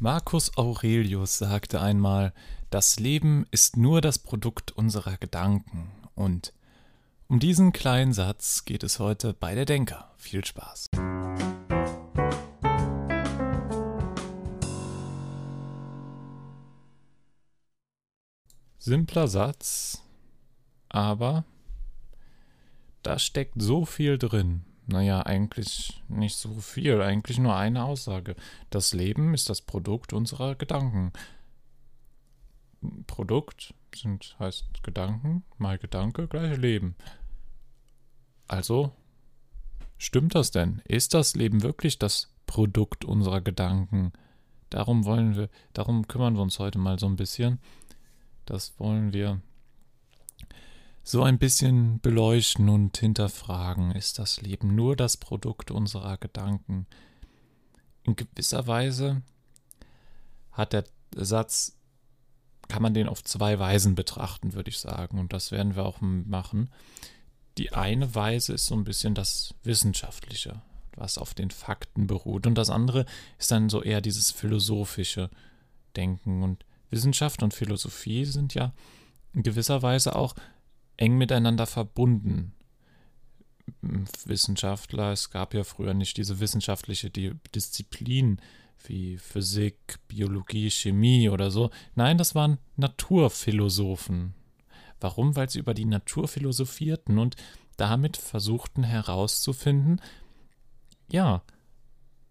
Marcus Aurelius sagte einmal, das Leben ist nur das Produkt unserer Gedanken. Und um diesen kleinen Satz geht es heute bei der Denker. Viel Spaß. Simpler Satz, aber da steckt so viel drin. Naja, eigentlich nicht so viel, eigentlich nur eine Aussage. Das Leben ist das Produkt unserer Gedanken. Produkt sind, heißt Gedanken, mal Gedanke gleich Leben. Also, stimmt das denn? Ist das Leben wirklich das Produkt unserer Gedanken? Darum wollen wir, darum kümmern wir uns heute mal so ein bisschen. Das wollen wir so ein bisschen beleuchten und hinterfragen, ist das Leben nur das Produkt unserer Gedanken? In gewisser Weise hat der Satz, kann man den auf zwei Weisen betrachten, würde ich sagen, und das werden wir auch machen. Die eine Weise ist so ein bisschen das Wissenschaftliche, was auf den Fakten beruht, und das andere ist dann so eher dieses philosophische Denken. Und Wissenschaft und Philosophie sind ja in gewisser Weise auch eng miteinander verbunden. Wissenschaftler, es gab ja früher nicht diese wissenschaftliche Disziplin wie Physik, Biologie, Chemie oder so. Nein, das waren Naturphilosophen. Warum? Weil sie über die Natur philosophierten und damit versuchten herauszufinden, ja,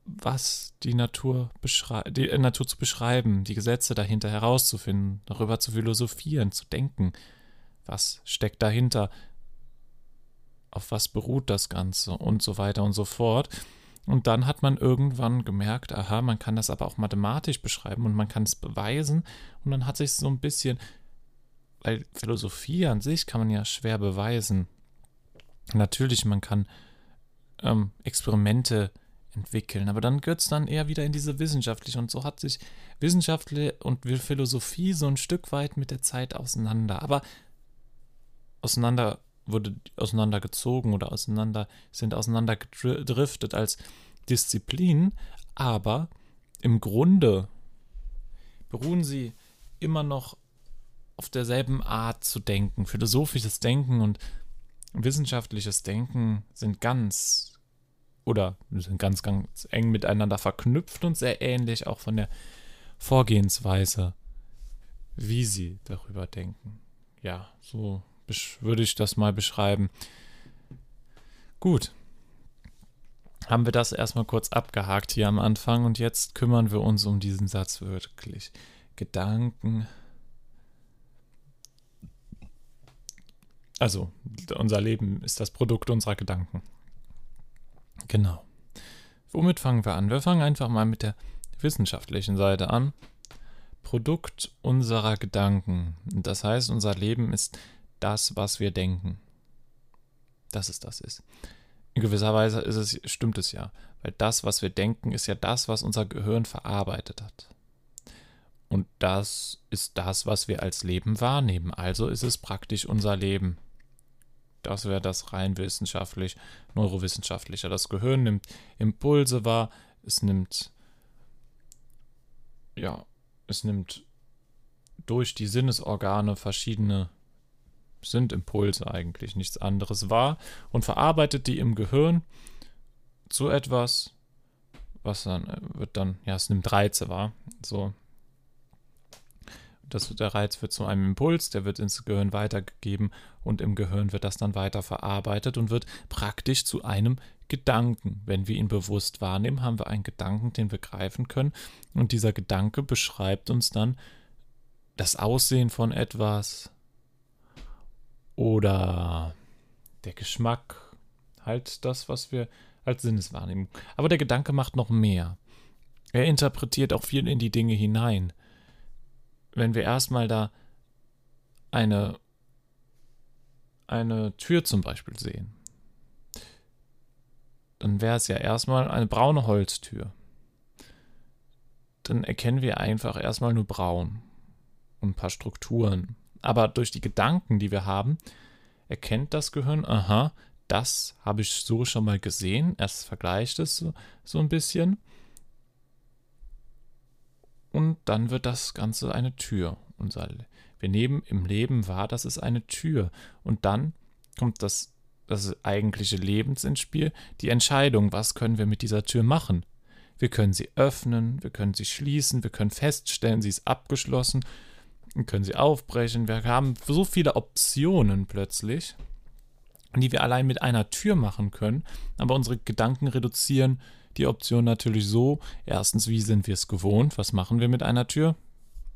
was die Natur, die äh, Natur zu beschreiben, die Gesetze dahinter herauszufinden, darüber zu philosophieren, zu denken. Was steckt dahinter? Auf was beruht das Ganze? Und so weiter und so fort. Und dann hat man irgendwann gemerkt, aha, man kann das aber auch mathematisch beschreiben und man kann es beweisen. Und dann hat sich so ein bisschen, weil Philosophie an sich kann man ja schwer beweisen. Natürlich, man kann ähm, Experimente entwickeln, aber dann gehört es dann eher wieder in diese wissenschaftliche. Und so hat sich Wissenschaftliche und Philosophie so ein Stück weit mit der Zeit auseinander. Aber auseinander wurde auseinandergezogen oder auseinander sind auseinandergedriftet als Disziplin, aber im Grunde beruhen sie immer noch auf derselben Art zu denken. Philosophisches Denken und wissenschaftliches Denken sind ganz oder sind ganz, ganz eng miteinander verknüpft und sehr ähnlich auch von der Vorgehensweise, wie sie darüber denken. Ja, so würde ich das mal beschreiben. Gut. Haben wir das erstmal kurz abgehakt hier am Anfang und jetzt kümmern wir uns um diesen Satz wirklich. Gedanken. Also, unser Leben ist das Produkt unserer Gedanken. Genau. Womit fangen wir an? Wir fangen einfach mal mit der wissenschaftlichen Seite an. Produkt unserer Gedanken. Das heißt, unser Leben ist das, was wir denken. Dass es das ist. In gewisser Weise ist es, stimmt es ja, weil das, was wir denken, ist ja das, was unser Gehirn verarbeitet hat. Und das ist das, was wir als Leben wahrnehmen. Also ist es praktisch unser Leben. Das wäre das rein wissenschaftlich, neurowissenschaftliche. Das Gehirn nimmt Impulse wahr, es nimmt, ja, es nimmt durch die Sinnesorgane verschiedene sind Impulse eigentlich nichts anderes wahr und verarbeitet die im Gehirn zu etwas, was dann äh, wird dann, ja, es nimmt Reize wahr. So. Das, der Reiz wird zu einem Impuls, der wird ins Gehirn weitergegeben und im Gehirn wird das dann weiter verarbeitet und wird praktisch zu einem Gedanken. Wenn wir ihn bewusst wahrnehmen, haben wir einen Gedanken, den wir greifen können und dieser Gedanke beschreibt uns dann das Aussehen von etwas, oder der Geschmack, halt das, was wir als Sinneswahrnehmung. Aber der Gedanke macht noch mehr. Er interpretiert auch viel in die Dinge hinein. Wenn wir erstmal da eine, eine Tür zum Beispiel sehen, dann wäre es ja erstmal eine braune Holztür. Dann erkennen wir einfach erstmal nur braun und ein paar Strukturen aber durch die Gedanken, die wir haben, erkennt das Gehirn, aha, das habe ich so schon mal gesehen. Es vergleicht es so, so ein bisschen. Und dann wird das Ganze eine Tür. Unser, wir nehmen im Leben wahr, das ist eine Tür. Und dann kommt das, das eigentliche Lebens ins Spiel, die Entscheidung, was können wir mit dieser Tür machen. Wir können sie öffnen, wir können sie schließen, wir können feststellen, sie ist abgeschlossen, können sie aufbrechen. Wir haben so viele Optionen plötzlich, die wir allein mit einer Tür machen können, aber unsere Gedanken reduzieren die Option natürlich so, erstens, wie sind wir es gewohnt? Was machen wir mit einer Tür?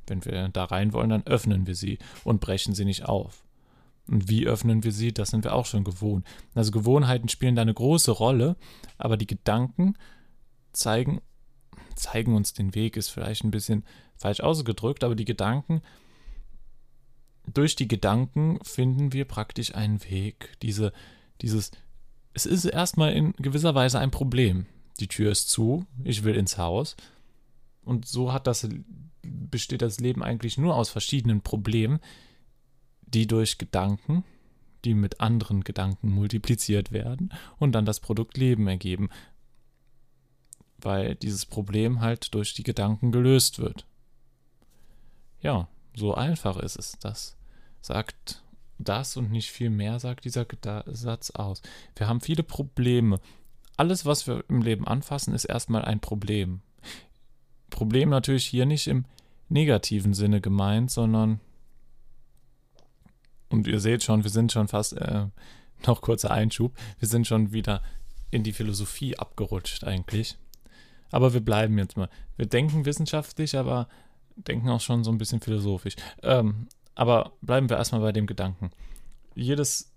Wenn wir da rein wollen, dann öffnen wir sie und brechen sie nicht auf. Und wie öffnen wir sie? Das sind wir auch schon gewohnt. Also Gewohnheiten spielen da eine große Rolle, aber die Gedanken zeigen, zeigen uns den Weg, ist vielleicht ein bisschen falsch ausgedrückt, aber die Gedanken, durch die Gedanken finden wir praktisch einen Weg. Diese, dieses, es ist erstmal in gewisser Weise ein Problem. Die Tür ist zu, ich will ins Haus. Und so hat das, besteht das Leben eigentlich nur aus verschiedenen Problemen, die durch Gedanken, die mit anderen Gedanken multipliziert werden und dann das Produkt Leben ergeben weil dieses Problem halt durch die Gedanken gelöst wird. Ja, so einfach ist es. Das sagt das und nicht viel mehr, sagt dieser Satz aus. Wir haben viele Probleme. Alles, was wir im Leben anfassen, ist erstmal ein Problem. Problem natürlich hier nicht im negativen Sinne gemeint, sondern und ihr seht schon, wir sind schon fast äh, noch kurzer Einschub, wir sind schon wieder in die Philosophie abgerutscht eigentlich. Aber wir bleiben jetzt mal. Wir denken wissenschaftlich, aber denken auch schon so ein bisschen philosophisch. Ähm, aber bleiben wir erstmal bei dem Gedanken. Jedes,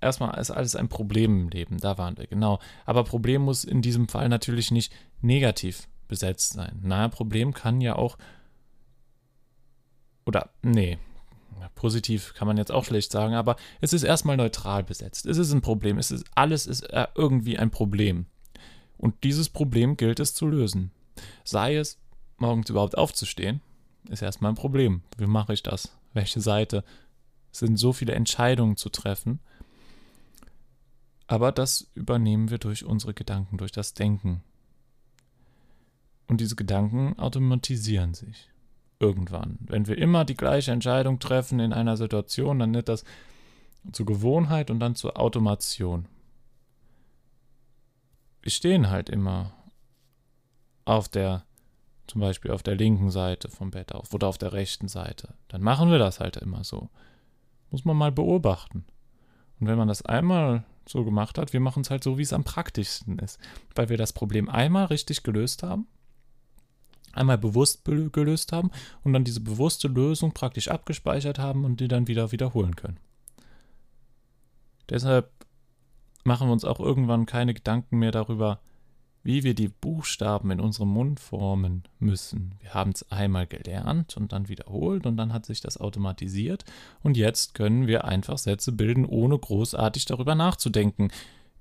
erstmal ist alles ein Problem im Leben, da waren wir, genau. Aber Problem muss in diesem Fall natürlich nicht negativ besetzt sein. Naja, Problem kann ja auch, oder, nee, positiv kann man jetzt auch schlecht sagen, aber es ist erstmal neutral besetzt. Es ist ein Problem. Es ist, alles ist äh, irgendwie ein Problem. Und dieses Problem gilt es zu lösen. Sei es, morgens überhaupt aufzustehen, ist erstmal ein Problem. Wie mache ich das? Welche Seite? Es sind so viele Entscheidungen zu treffen. Aber das übernehmen wir durch unsere Gedanken, durch das Denken. Und diese Gedanken automatisieren sich. Irgendwann. Wenn wir immer die gleiche Entscheidung treffen in einer Situation, dann wird das zur Gewohnheit und dann zur Automation wir stehen halt immer auf der, zum Beispiel auf der linken Seite vom Bett auf oder auf der rechten Seite. Dann machen wir das halt immer so. Muss man mal beobachten. Und wenn man das einmal so gemacht hat, wir machen es halt so, wie es am praktischsten ist. Weil wir das Problem einmal richtig gelöst haben, einmal bewusst gelöst haben und dann diese bewusste Lösung praktisch abgespeichert haben und die dann wieder wiederholen können. Deshalb machen wir uns auch irgendwann keine Gedanken mehr darüber, wie wir die Buchstaben in unserem Mund formen müssen. Wir haben es einmal gelernt und dann wiederholt und dann hat sich das automatisiert und jetzt können wir einfach Sätze bilden, ohne großartig darüber nachzudenken,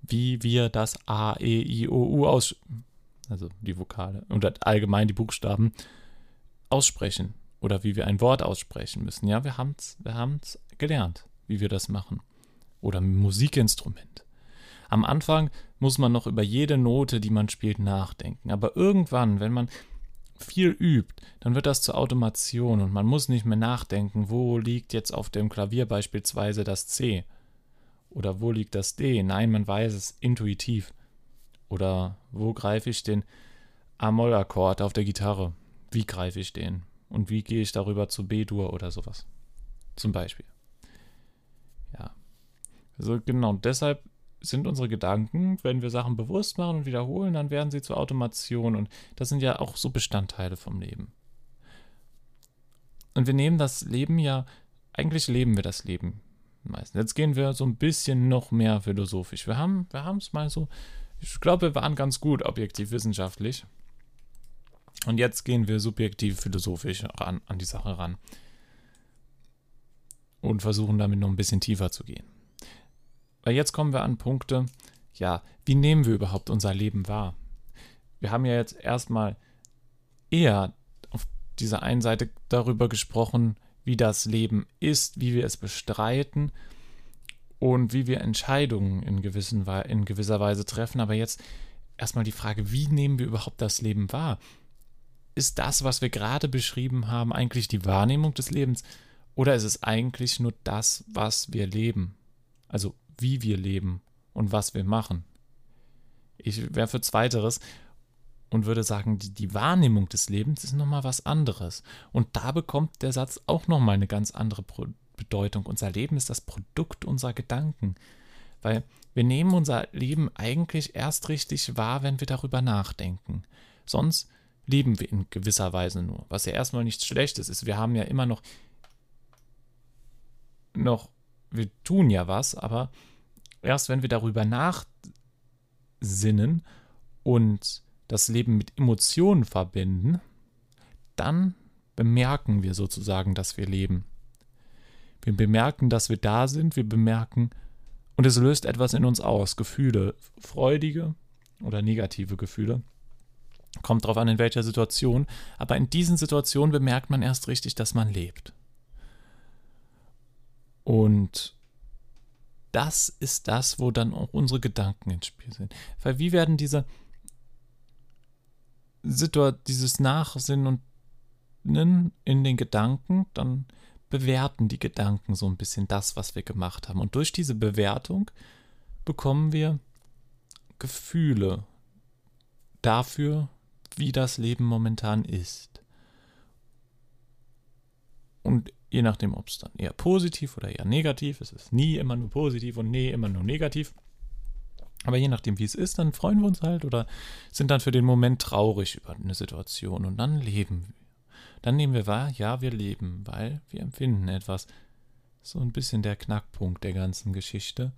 wie wir das A, E, I, O, U aus, also die Vokale und allgemein die Buchstaben aussprechen oder wie wir ein Wort aussprechen müssen. Ja, wir haben es wir haben's gelernt, wie wir das machen. Oder Musikinstrument. Am Anfang muss man noch über jede Note, die man spielt, nachdenken. Aber irgendwann, wenn man viel übt, dann wird das zur Automation und man muss nicht mehr nachdenken, wo liegt jetzt auf dem Klavier beispielsweise das C oder wo liegt das D. Nein, man weiß es intuitiv. Oder wo greife ich den A-Moll-Akkord auf der Gitarre? Wie greife ich den? Und wie gehe ich darüber zu B-Dur oder sowas? Zum Beispiel. Ja. Also genau, deshalb sind unsere Gedanken, wenn wir Sachen bewusst machen und wiederholen, dann werden sie zur Automation und das sind ja auch so Bestandteile vom Leben. Und wir nehmen das Leben ja, eigentlich leben wir das Leben meistens. Jetzt gehen wir so ein bisschen noch mehr philosophisch. Wir haben wir es mal so, ich glaube, wir waren ganz gut objektiv wissenschaftlich. Und jetzt gehen wir subjektiv philosophisch ran, an die Sache ran. Und versuchen damit noch ein bisschen tiefer zu gehen. Weil jetzt kommen wir an Punkte, ja, wie nehmen wir überhaupt unser Leben wahr? Wir haben ja jetzt erstmal eher auf dieser einen Seite darüber gesprochen, wie das Leben ist, wie wir es bestreiten und wie wir Entscheidungen in, gewissen, in gewisser Weise treffen. Aber jetzt erstmal die Frage, wie nehmen wir überhaupt das Leben wahr? ist das, was wir gerade beschrieben haben, eigentlich die Wahrnehmung des Lebens oder ist es eigentlich nur das, was wir leben? Also wie wir leben und was wir machen? Ich wäre für Zweiteres und würde sagen, die, die Wahrnehmung des Lebens ist nochmal was anderes. Und da bekommt der Satz auch nochmal eine ganz andere Bedeutung. Unser Leben ist das Produkt unserer Gedanken. Weil wir nehmen unser Leben eigentlich erst richtig wahr, wenn wir darüber nachdenken. Sonst leben wir in gewisser Weise nur. Was ja erstmal nichts Schlechtes ist. Wir haben ja immer noch, noch, wir tun ja was, aber erst wenn wir darüber nachsinnen und das Leben mit Emotionen verbinden, dann bemerken wir sozusagen, dass wir leben. Wir bemerken, dass wir da sind, wir bemerken, und es löst etwas in uns aus, Gefühle, freudige oder negative Gefühle. Kommt drauf an, in welcher Situation, aber in diesen Situationen bemerkt man erst richtig, dass man lebt. Und das ist das, wo dann auch unsere Gedanken ins Spiel sind. Weil wie werden diese Situation, dieses Nachsinnen und in den Gedanken, dann bewerten die Gedanken so ein bisschen das, was wir gemacht haben. Und durch diese Bewertung bekommen wir Gefühle dafür, wie das Leben momentan ist. Und je nachdem, ob es dann eher positiv oder eher negativ ist, es ist nie immer nur positiv und nie immer nur negativ. Aber je nachdem, wie es ist, dann freuen wir uns halt oder sind dann für den Moment traurig über eine Situation und dann leben wir. Dann nehmen wir wahr, ja, wir leben, weil wir empfinden etwas. So ein bisschen der Knackpunkt der ganzen Geschichte.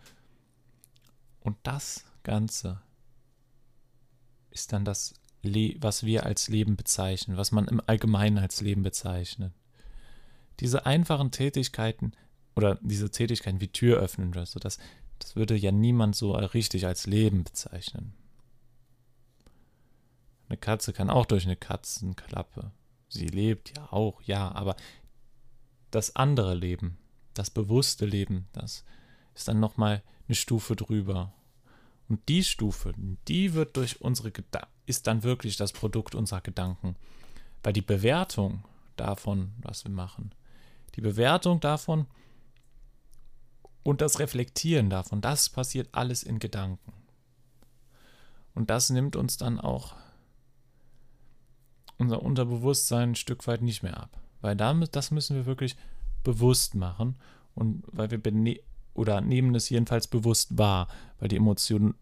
Und das Ganze ist dann das, was wir als Leben bezeichnen, was man im Allgemeinen als Leben bezeichnet. Diese einfachen Tätigkeiten oder diese Tätigkeiten wie Tür öffnen oder so, das, das würde ja niemand so richtig als Leben bezeichnen. Eine Katze kann auch durch eine Katzenklappe Sie lebt ja auch, ja, aber das andere Leben, das bewusste Leben, das ist dann nochmal eine Stufe drüber. Und die Stufe, die wird durch unsere Gedanken, ist dann wirklich das Produkt unserer Gedanken. Weil die Bewertung davon, was wir machen, die Bewertung davon und das Reflektieren davon, das passiert alles in Gedanken. Und das nimmt uns dann auch unser Unterbewusstsein ein Stück weit nicht mehr ab. Weil damit, das müssen wir wirklich bewusst machen und weil wir bene oder nehmen es jedenfalls bewusst wahr, weil die Emotionen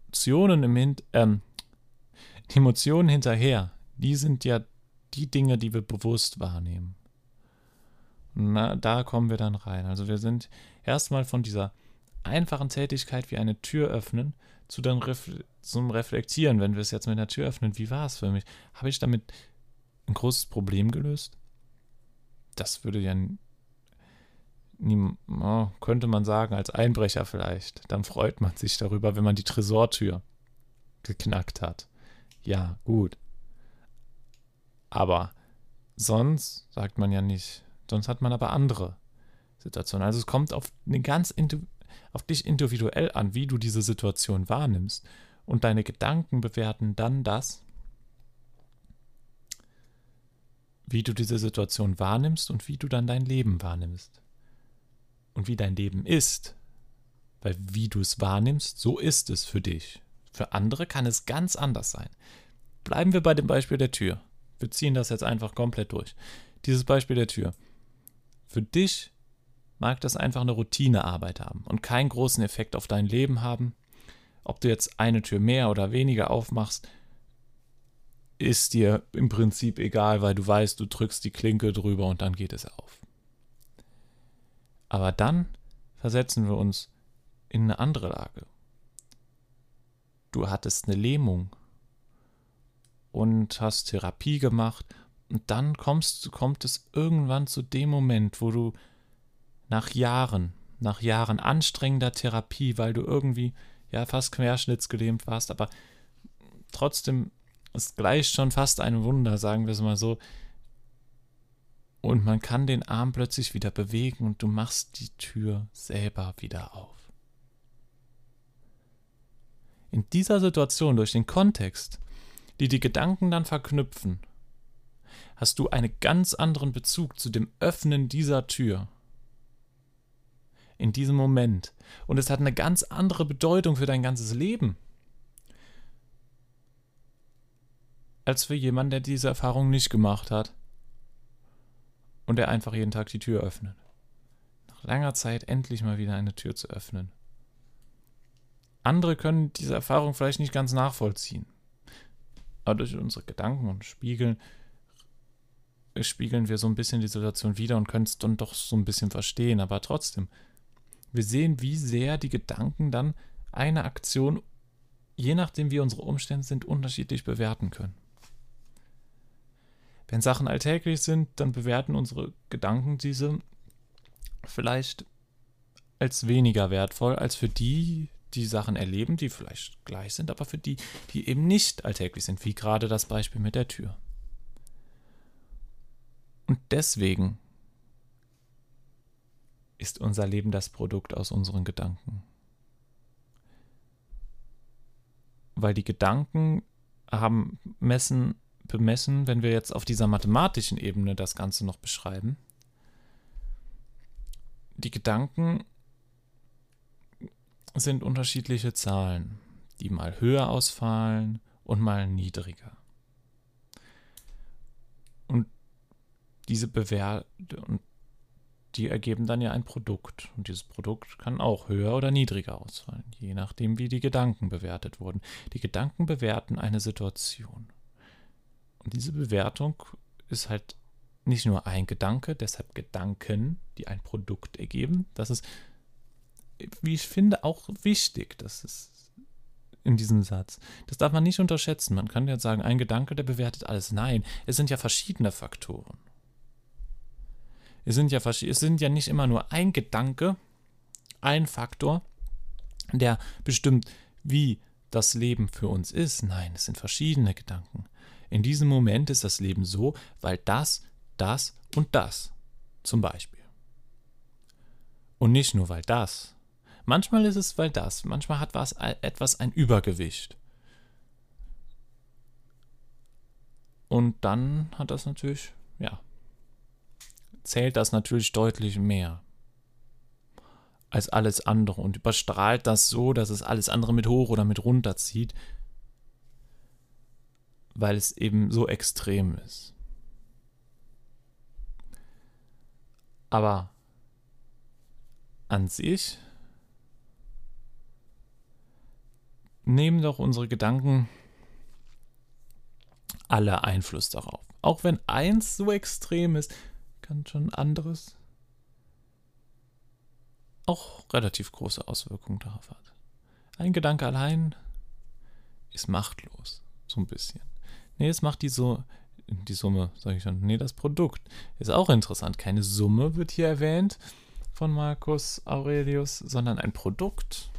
im Hint ähm, die Emotionen hinterher, die sind ja die Dinge, die wir bewusst wahrnehmen. Na, da kommen wir dann rein. Also wir sind erstmal von dieser einfachen Tätigkeit wie eine Tür öffnen zu dann ref zum Reflektieren, wenn wir es jetzt mit einer Tür öffnen, wie war es für mich? Habe ich damit ein großes Problem gelöst? Das würde ja nie, oh, könnte man sagen, als Einbrecher vielleicht. Dann freut man sich darüber, wenn man die Tresortür geknackt hat. Ja, gut. Aber sonst sagt man ja nicht. Sonst hat man aber andere Situationen. Also es kommt auf eine ganz auf dich individuell an, wie du diese Situation wahrnimmst. Und deine Gedanken bewerten dann das, wie du diese Situation wahrnimmst und wie du dann dein Leben wahrnimmst. Und wie dein Leben ist. Weil wie du es wahrnimmst, so ist es für dich. Für andere kann es ganz anders sein. Bleiben wir bei dem Beispiel der Tür. Wir ziehen das jetzt einfach komplett durch. Dieses Beispiel der Tür. Für dich mag das einfach eine Routinearbeit haben und keinen großen Effekt auf dein Leben haben. Ob du jetzt eine Tür mehr oder weniger aufmachst, ist dir im Prinzip egal, weil du weißt, du drückst die Klinke drüber und dann geht es auf. Aber dann versetzen wir uns in eine andere Lage. Du hattest eine Lähmung und hast Therapie gemacht und dann kommst, kommt es irgendwann zu dem Moment, wo du nach Jahren, nach Jahren anstrengender Therapie, weil du irgendwie ja fast querschnittsgelähmt warst, aber trotzdem ist gleich schon fast ein Wunder, sagen wir es mal so. Und man kann den Arm plötzlich wieder bewegen und du machst die Tür selber wieder auf. In dieser Situation, durch den Kontext, die die Gedanken dann verknüpfen, hast du einen ganz anderen Bezug zu dem Öffnen dieser Tür. In diesem Moment. Und es hat eine ganz andere Bedeutung für dein ganzes Leben. Als für jemanden, der diese Erfahrung nicht gemacht hat. Und der einfach jeden Tag die Tür öffnet. Nach langer Zeit endlich mal wieder eine Tür zu öffnen. Andere können diese Erfahrung vielleicht nicht ganz nachvollziehen. Aber durch unsere Gedanken und Spiegeln spiegeln wir so ein bisschen die Situation wieder und können es dann doch so ein bisschen verstehen. Aber trotzdem, wir sehen, wie sehr die Gedanken dann eine Aktion, je nachdem wie unsere Umstände sind, unterschiedlich bewerten können. Wenn Sachen alltäglich sind, dann bewerten unsere Gedanken diese vielleicht als weniger wertvoll als für die, die Sachen erleben, die vielleicht gleich sind, aber für die, die eben nicht alltäglich sind, wie gerade das Beispiel mit der Tür. Und deswegen ist unser Leben das Produkt aus unseren Gedanken. Weil die Gedanken haben messen, bemessen, wenn wir jetzt auf dieser mathematischen Ebene das Ganze noch beschreiben, die Gedanken sind unterschiedliche Zahlen, die mal höher ausfallen und mal niedriger. Diese Bewertung, die ergeben dann ja ein Produkt. Und dieses Produkt kann auch höher oder niedriger ausfallen, je nachdem, wie die Gedanken bewertet wurden. Die Gedanken bewerten eine Situation. Und diese Bewertung ist halt nicht nur ein Gedanke, deshalb Gedanken, die ein Produkt ergeben. Das ist wie ich finde, auch wichtig. Das ist in diesem Satz. Das darf man nicht unterschätzen. Man kann jetzt sagen, ein Gedanke, der bewertet alles. Nein, es sind ja verschiedene Faktoren. Es sind ja, es sind ja nicht immer nur ein Gedanke, ein Faktor, der bestimmt, wie das Leben für uns ist. Nein, es sind verschiedene Gedanken. In diesem Moment ist das Leben so, weil das, das und das zum Beispiel. Und nicht nur weil das, Manchmal ist es, weil das, manchmal hat was etwas ein Übergewicht. Und dann hat das natürlich, ja, zählt das natürlich deutlich mehr als alles andere und überstrahlt das so, dass es alles andere mit hoch oder mit runter zieht, weil es eben so extrem ist. Aber an sich nehmen doch unsere Gedanken alle Einfluss darauf. Auch wenn eins so extrem ist, kann schon anderes auch relativ große Auswirkungen darauf haben. Ein Gedanke allein ist machtlos, so ein bisschen. Nee, es macht die so die Summe, sage ich schon. Nee, das Produkt ist auch interessant. Keine Summe wird hier erwähnt von Marcus Aurelius, sondern ein Produkt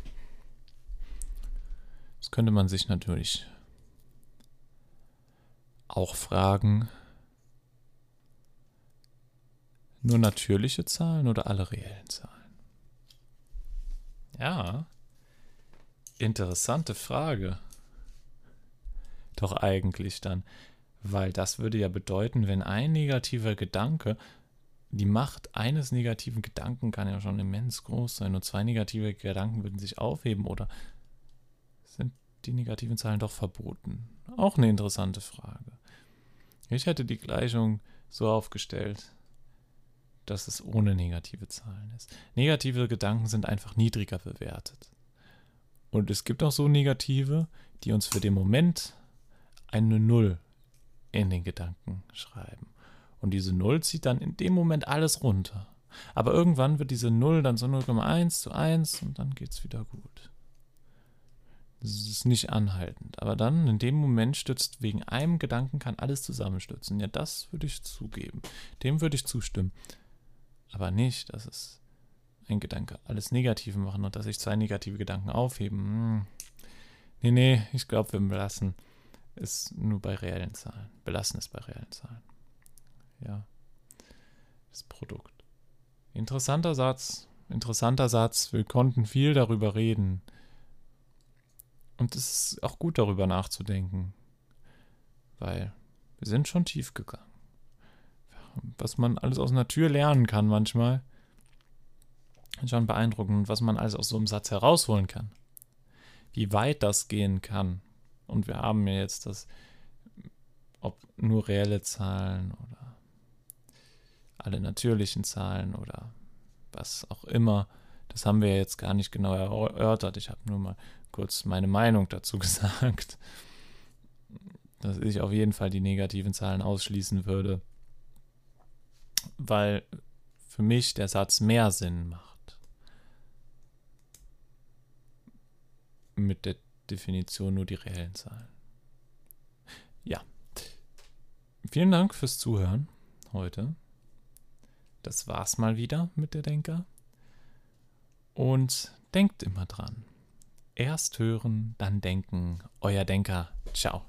könnte man sich natürlich auch fragen, nur natürliche Zahlen oder alle reellen Zahlen? Ja, interessante Frage. Doch eigentlich dann, weil das würde ja bedeuten, wenn ein negativer Gedanke, die Macht eines negativen Gedanken kann ja schon immens groß sein und zwei negative Gedanken würden sich aufheben oder sind die negativen Zahlen doch verboten? Auch eine interessante Frage. Ich hätte die Gleichung so aufgestellt, dass es ohne negative Zahlen ist. Negative Gedanken sind einfach niedriger bewertet. Und es gibt auch so negative, die uns für den Moment eine Null in den Gedanken schreiben. Und diese Null zieht dann in dem Moment alles runter. Aber irgendwann wird diese Null dann so 0,1 zu 1 und dann geht es wieder gut. Es ist nicht anhaltend. Aber dann, in dem Moment stützt wegen einem Gedanken, kann alles zusammenstürzen. Ja, das würde ich zugeben. Dem würde ich zustimmen. Aber nicht, dass es ein Gedanke alles Negative machen und dass sich zwei negative Gedanken aufheben. Hm. Nee, nee, ich glaube, wir belassen es nur bei reellen Zahlen. Belassen es bei reellen Zahlen. Ja. Das Produkt. Interessanter Satz. Interessanter Satz. Wir konnten viel darüber reden. Und es ist auch gut darüber nachzudenken, weil wir sind schon tief gegangen. Was man alles aus Tür lernen kann manchmal. Schon beeindruckend, was man alles aus so einem Satz herausholen kann. Wie weit das gehen kann. Und wir haben ja jetzt das, ob nur reelle Zahlen oder alle natürlichen Zahlen oder was auch immer, das haben wir jetzt gar nicht genau erörtert. Ich habe nur mal kurz meine Meinung dazu gesagt, dass ich auf jeden Fall die negativen Zahlen ausschließen würde, weil für mich der Satz mehr Sinn macht. Mit der Definition nur die reellen Zahlen. Ja. Vielen Dank fürs Zuhören heute. Das war's mal wieder mit der Denker. Und denkt immer dran. Erst hören, dann denken. Euer Denker. Ciao.